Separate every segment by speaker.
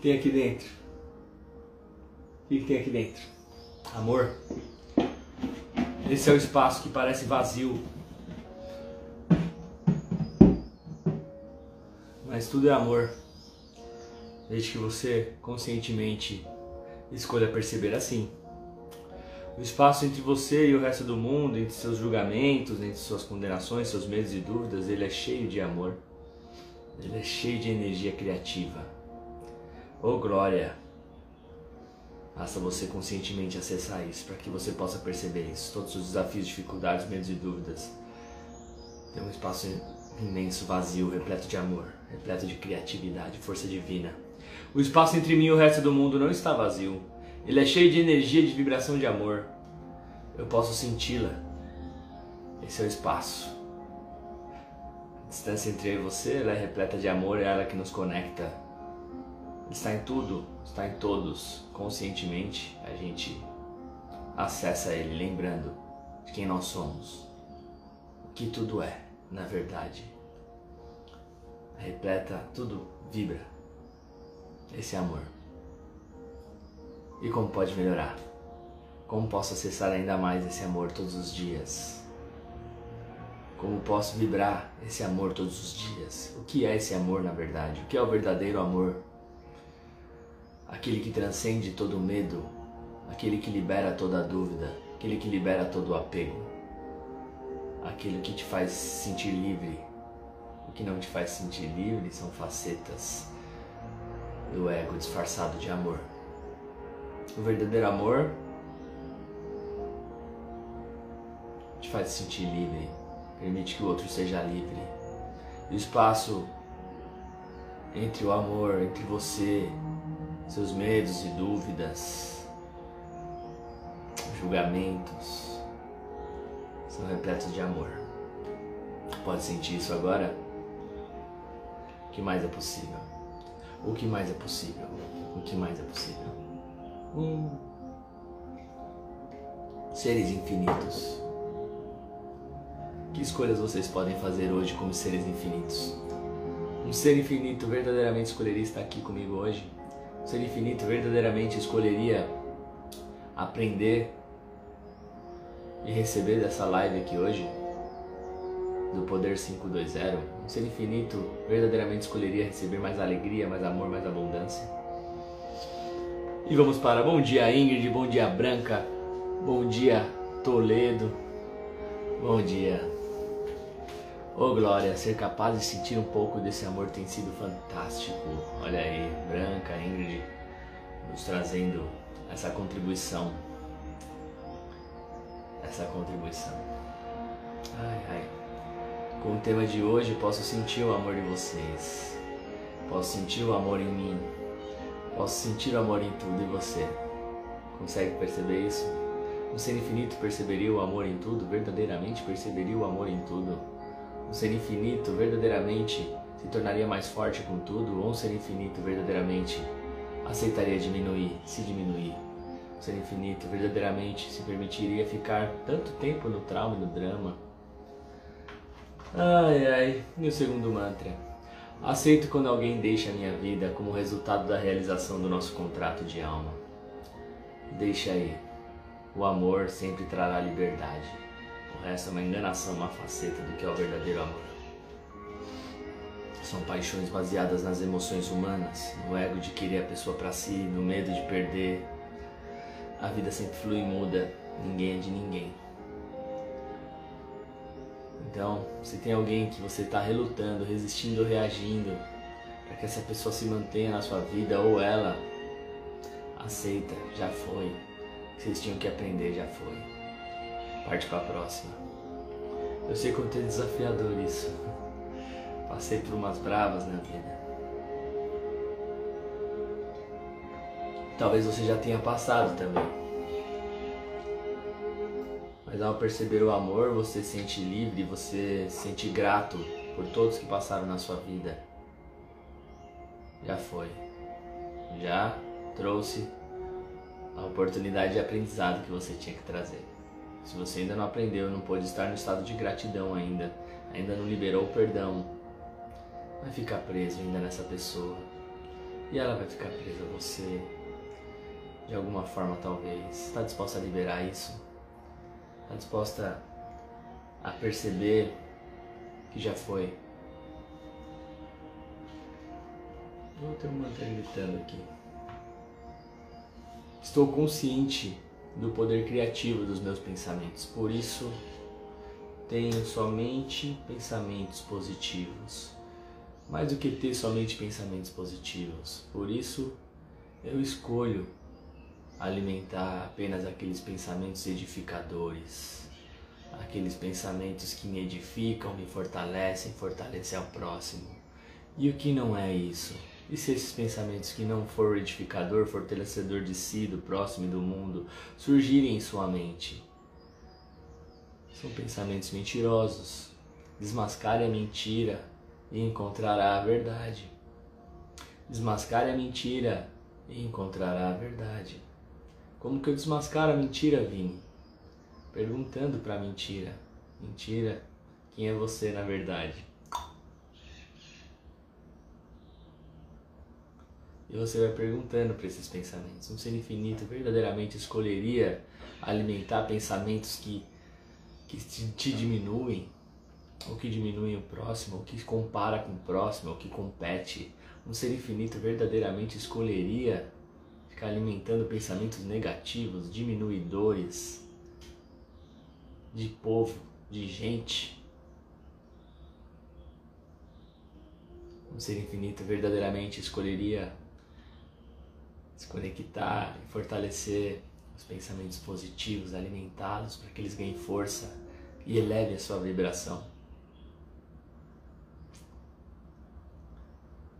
Speaker 1: tem aqui dentro? O que, que tem aqui dentro? Amor. Esse é o espaço que parece vazio. Mas tudo é amor. Desde que você conscientemente escolha perceber assim. O espaço entre você e o resto do mundo, entre seus julgamentos, entre suas condenações, seus medos e dúvidas, ele é cheio de amor. Ele é cheio de energia criativa. Oh glória! Basta você conscientemente acessar isso para que você possa perceber isso. Todos os desafios, dificuldades, medos e dúvidas. Tem um espaço imenso, vazio, repleto de amor, repleto de criatividade, força divina. O espaço entre mim e o resto do mundo não está vazio. Ele é cheio de energia, de vibração de amor. Eu posso senti-la. Esse é o espaço. A distância entre eu e você ela é repleta de amor, é ela que nos conecta está em tudo, está em todos. Conscientemente a gente acessa ele, lembrando de quem nós somos, o que tudo é, na verdade. Repleta, tudo vibra. Esse amor. E como pode melhorar? Como posso acessar ainda mais esse amor todos os dias? Como posso vibrar esse amor todos os dias? O que é esse amor na verdade? O que é o verdadeiro amor? Aquele que transcende todo medo, aquele que libera toda dúvida, aquele que libera todo apego, aquele que te faz sentir livre. O que não te faz sentir livre são facetas do ego disfarçado de amor. O verdadeiro amor te faz sentir livre, permite que o outro seja livre. E o espaço entre o amor, entre você seus medos e dúvidas, julgamentos, são repletos de amor. Pode sentir isso agora? O que mais é possível? O que mais é possível? O que mais é possível? Hum. Seres infinitos. Que escolhas vocês podem fazer hoje como seres infinitos? Um ser infinito verdadeiramente escolheria estar aqui comigo hoje? Ser infinito verdadeiramente escolheria aprender e receber dessa live aqui hoje, do Poder 520, o ser infinito verdadeiramente escolheria receber mais alegria, mais amor, mais abundância. E vamos para bom dia Ingrid, bom dia Branca, bom dia Toledo, bom dia Oh glória, ser capaz de sentir um pouco desse amor tem sido fantástico. Olha aí, Branca, Ingrid, nos trazendo essa contribuição. Essa contribuição. Ai, ai. Com o tema de hoje, posso sentir o amor de vocês. Posso sentir o amor em mim. Posso sentir o amor em tudo e você. Consegue perceber isso? Um ser infinito perceberia o amor em tudo? Verdadeiramente perceberia o amor em tudo? Um ser infinito verdadeiramente se tornaria mais forte com tudo, ou um ser infinito verdadeiramente aceitaria diminuir, se diminuir. Um ser infinito verdadeiramente se permitiria ficar tanto tempo no trauma e no drama. Ai ai, e o segundo mantra. Aceito quando alguém deixa a minha vida como resultado da realização do nosso contrato de alma. Deixa aí. O amor sempre trará liberdade. Resto é uma enganação, uma faceta do que é o verdadeiro amor. São paixões baseadas nas emoções humanas, no ego de querer a pessoa para si, no medo de perder. A vida sempre flui e muda, ninguém é de ninguém. Então, se tem alguém que você está relutando, resistindo, reagindo, para que essa pessoa se mantenha na sua vida ou ela, aceita, já foi. O que vocês tinham que aprender já foi. Parte para a próxima. Eu sei como é desafiador isso. Passei por umas bravas na vida. Talvez você já tenha passado também. Mas ao perceber o amor, você se sente livre, você se sente grato por todos que passaram na sua vida. Já foi. Já trouxe a oportunidade de aprendizado que você tinha que trazer. Se você ainda não aprendeu, não pôde estar no estado de gratidão ainda, ainda não liberou o perdão, vai ficar preso ainda nessa pessoa. E ela vai ficar presa a você de alguma forma, talvez. Está disposta a liberar isso? Está disposta a perceber que já foi? Vou ter um manter gritando aqui. Estou consciente do poder criativo dos meus pensamentos, por isso tenho somente pensamentos positivos. Mais do que ter somente pensamentos positivos, por isso eu escolho alimentar apenas aqueles pensamentos edificadores, aqueles pensamentos que me edificam, me fortalecem, fortalecem ao próximo. E o que não é isso? E se esses pensamentos que não for edificador, fortalecedor de si, do próximo e do mundo, surgirem em sua mente? São pensamentos mentirosos. Desmascare a mentira e encontrará a verdade. Desmascare a mentira e encontrará a verdade. Como que eu desmascaro a mentira, Vini? Perguntando para a mentira: Mentira, quem é você na verdade? E você vai perguntando para esses pensamentos. Um ser infinito verdadeiramente escolheria alimentar pensamentos que, que te, te diminuem, ou que diminuem o próximo, ou que compara com o próximo, ou que compete. Um ser infinito verdadeiramente escolheria ficar alimentando pensamentos negativos, diminuidores de povo, de gente. Um ser infinito verdadeiramente escolheria conectar e fortalecer os pensamentos positivos, alimentá-los para que eles ganhem força e elevem a sua vibração.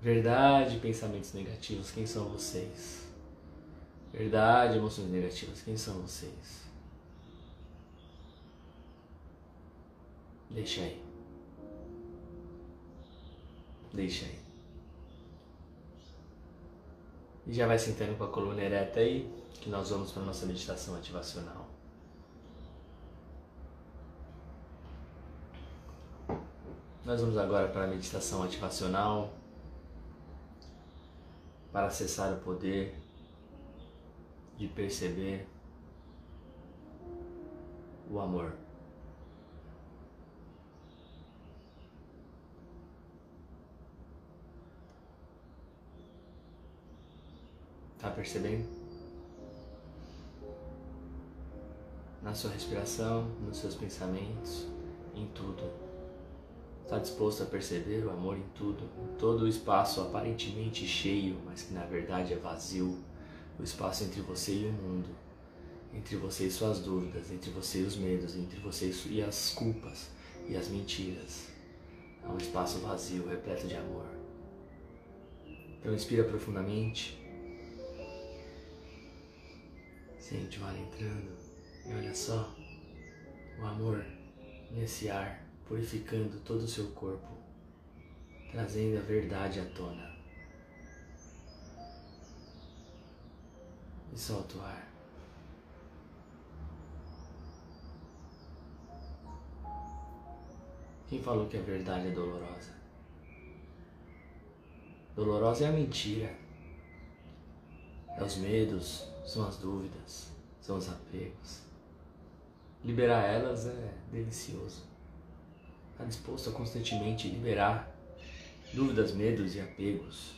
Speaker 1: Verdade, pensamentos negativos, quem são vocês? Verdade, emoções negativas, quem são vocês? Deixa aí. Deixa aí. E já vai sentando com a coluna ereta aí, que nós vamos para a nossa meditação ativacional. Nós vamos agora para a meditação ativacional para acessar o poder de perceber o amor. Tá percebendo? Na sua respiração, nos seus pensamentos, em tudo. Está disposto a perceber o amor em tudo, em todo o espaço aparentemente cheio, mas que na verdade é vazio o espaço entre você e o mundo, entre você e suas dúvidas, entre você e os medos, entre você e as culpas e as mentiras. É um espaço vazio, repleto de amor. Então inspira profundamente. Sente o ar entrando e olha só o amor nesse ar, purificando todo o seu corpo, trazendo a verdade à tona. E solta o ar. Quem falou que a verdade é dolorosa? Dolorosa é a mentira, é os medos, são as dúvidas, são os apegos. Liberar elas é delicioso. Está disposto a constantemente liberar dúvidas, medos e apegos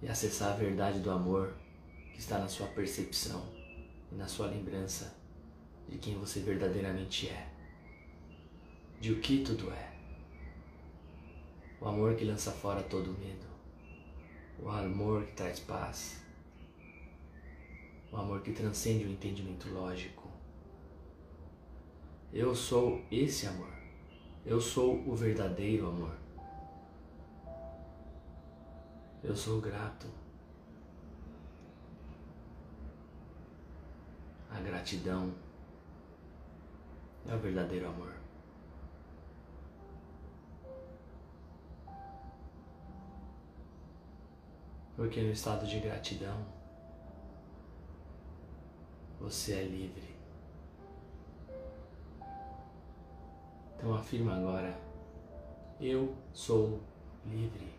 Speaker 1: e acessar a verdade do amor que está na sua percepção e na sua lembrança de quem você verdadeiramente é, de o que tudo é. O amor que lança fora todo medo, o amor que traz paz, o amor que transcende o entendimento lógico. Eu sou esse amor. Eu sou o verdadeiro amor. Eu sou grato. A gratidão é o verdadeiro amor. Porque no estado de gratidão, você é livre. Então afirma agora: Eu sou livre.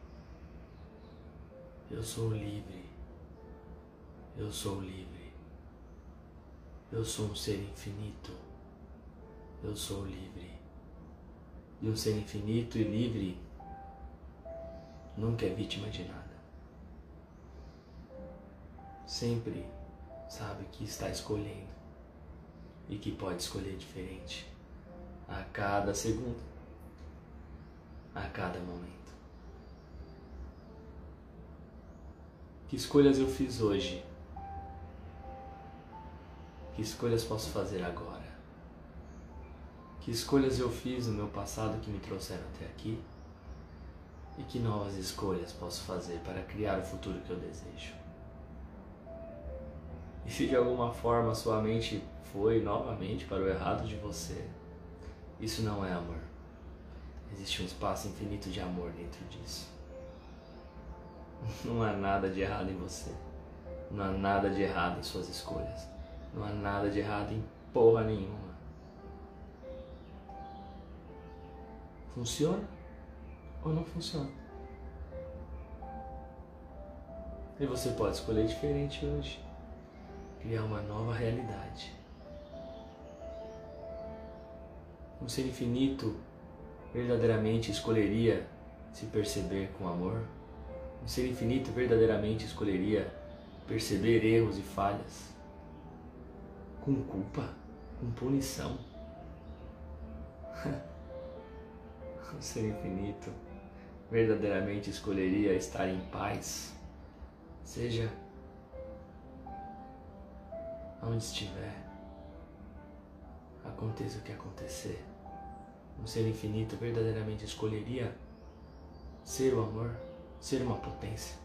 Speaker 1: Eu sou livre. Eu sou livre. Eu sou um ser infinito. Eu sou livre. E um ser infinito e livre nunca é vítima de nada. Sempre sabe que está escolhendo e que pode escolher diferente a cada segundo, a cada momento. Que escolhas eu fiz hoje? Que escolhas posso fazer agora? Que escolhas eu fiz no meu passado que me trouxeram até aqui? E que novas escolhas posso fazer para criar o futuro que eu desejo? E se de alguma forma sua mente foi novamente para o errado de você, isso não é amor. Existe um espaço infinito de amor dentro disso. Não há nada de errado em você. Não há nada de errado em suas escolhas. Não há nada de errado em porra nenhuma. Funciona ou não funciona? E você pode escolher diferente hoje. Criar uma nova realidade. Um ser infinito verdadeiramente escolheria se perceber com amor? Um ser infinito verdadeiramente escolheria perceber erros e falhas? Com culpa? Com punição? um ser infinito verdadeiramente escolheria estar em paz, seja onde estiver, aconteça o que acontecer um ser infinito verdadeiramente escolheria ser o amor, ser uma potência.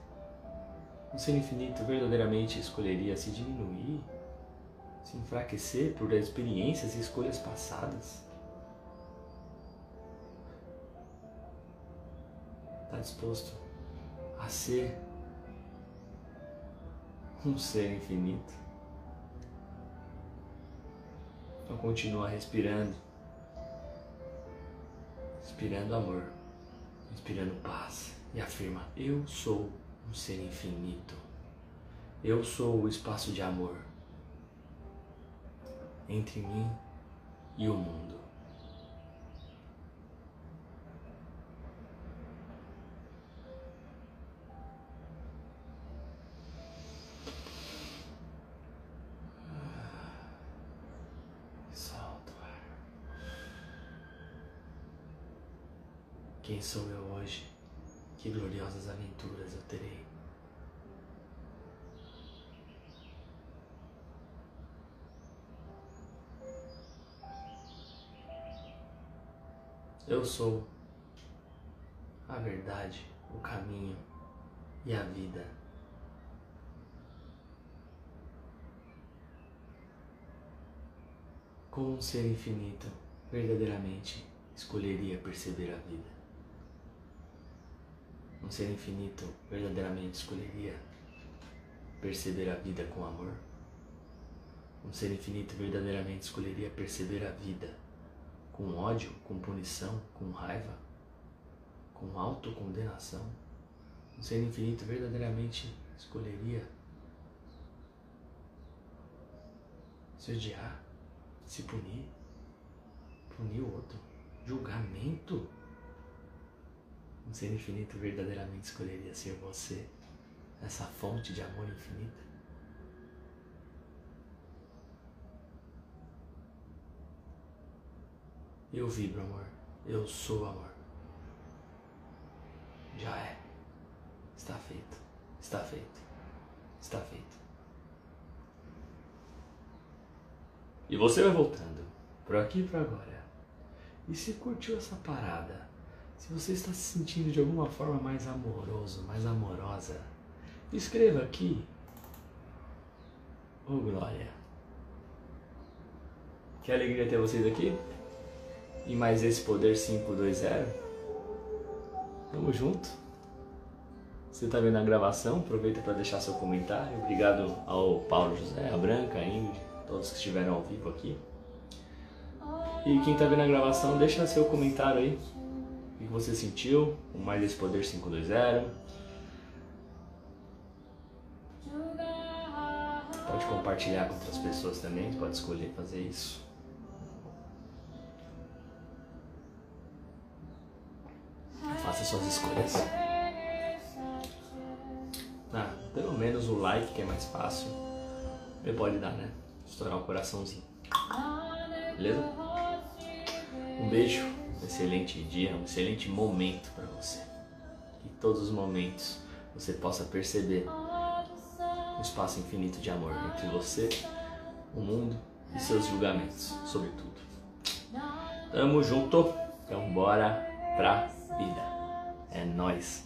Speaker 1: Um ser infinito verdadeiramente escolheria se diminuir, se enfraquecer por experiências e escolhas passadas. Está disposto a ser um ser infinito? Então continua respirando inspirando amor, inspirando paz e afirma: Eu sou um ser infinito. Eu sou o espaço de amor entre mim e o mundo. Quem sou eu hoje? Que gloriosas aventuras eu terei. Eu sou a verdade, o caminho e a vida. Como um ser infinito, verdadeiramente escolheria perceber a vida um ser infinito verdadeiramente escolheria perceber a vida com amor? Um ser infinito verdadeiramente escolheria perceber a vida com ódio, com punição, com raiva, com autocondenação? Um ser infinito verdadeiramente escolheria se odiar, se punir, punir o outro, julgamento? Um ser infinito verdadeiramente escolheria ser você, essa fonte de amor infinita? Eu vibro amor, eu sou amor. Já é. Está feito, está feito, está feito. E você vai voltando, por aqui e por agora. E se curtiu essa parada? Se você está se sentindo de alguma forma mais amoroso, mais amorosa, escreva aqui. Oh glória! Que alegria ter vocês aqui. E mais esse Poder 520. Tamo junto. Você está vendo a gravação? Aproveita para deixar seu comentário. Obrigado ao Paulo José, a Branca, a Ingrid, todos que estiveram ao vivo aqui. E quem está vendo a gravação, deixa seu comentário aí que você sentiu com mais esse poder 520. pode compartilhar com outras pessoas também, pode escolher fazer isso. Faça suas escolhas. Ah, pelo menos o like que é mais fácil. Você pode dar, né? Estourar o coraçãozinho. Beleza? Um beijo, um excelente dia, um excelente momento para você. Que todos os momentos você possa perceber um espaço infinito de amor entre você, o mundo e seus julgamentos, sobretudo. Tamo junto, então bora pra vida. É nós.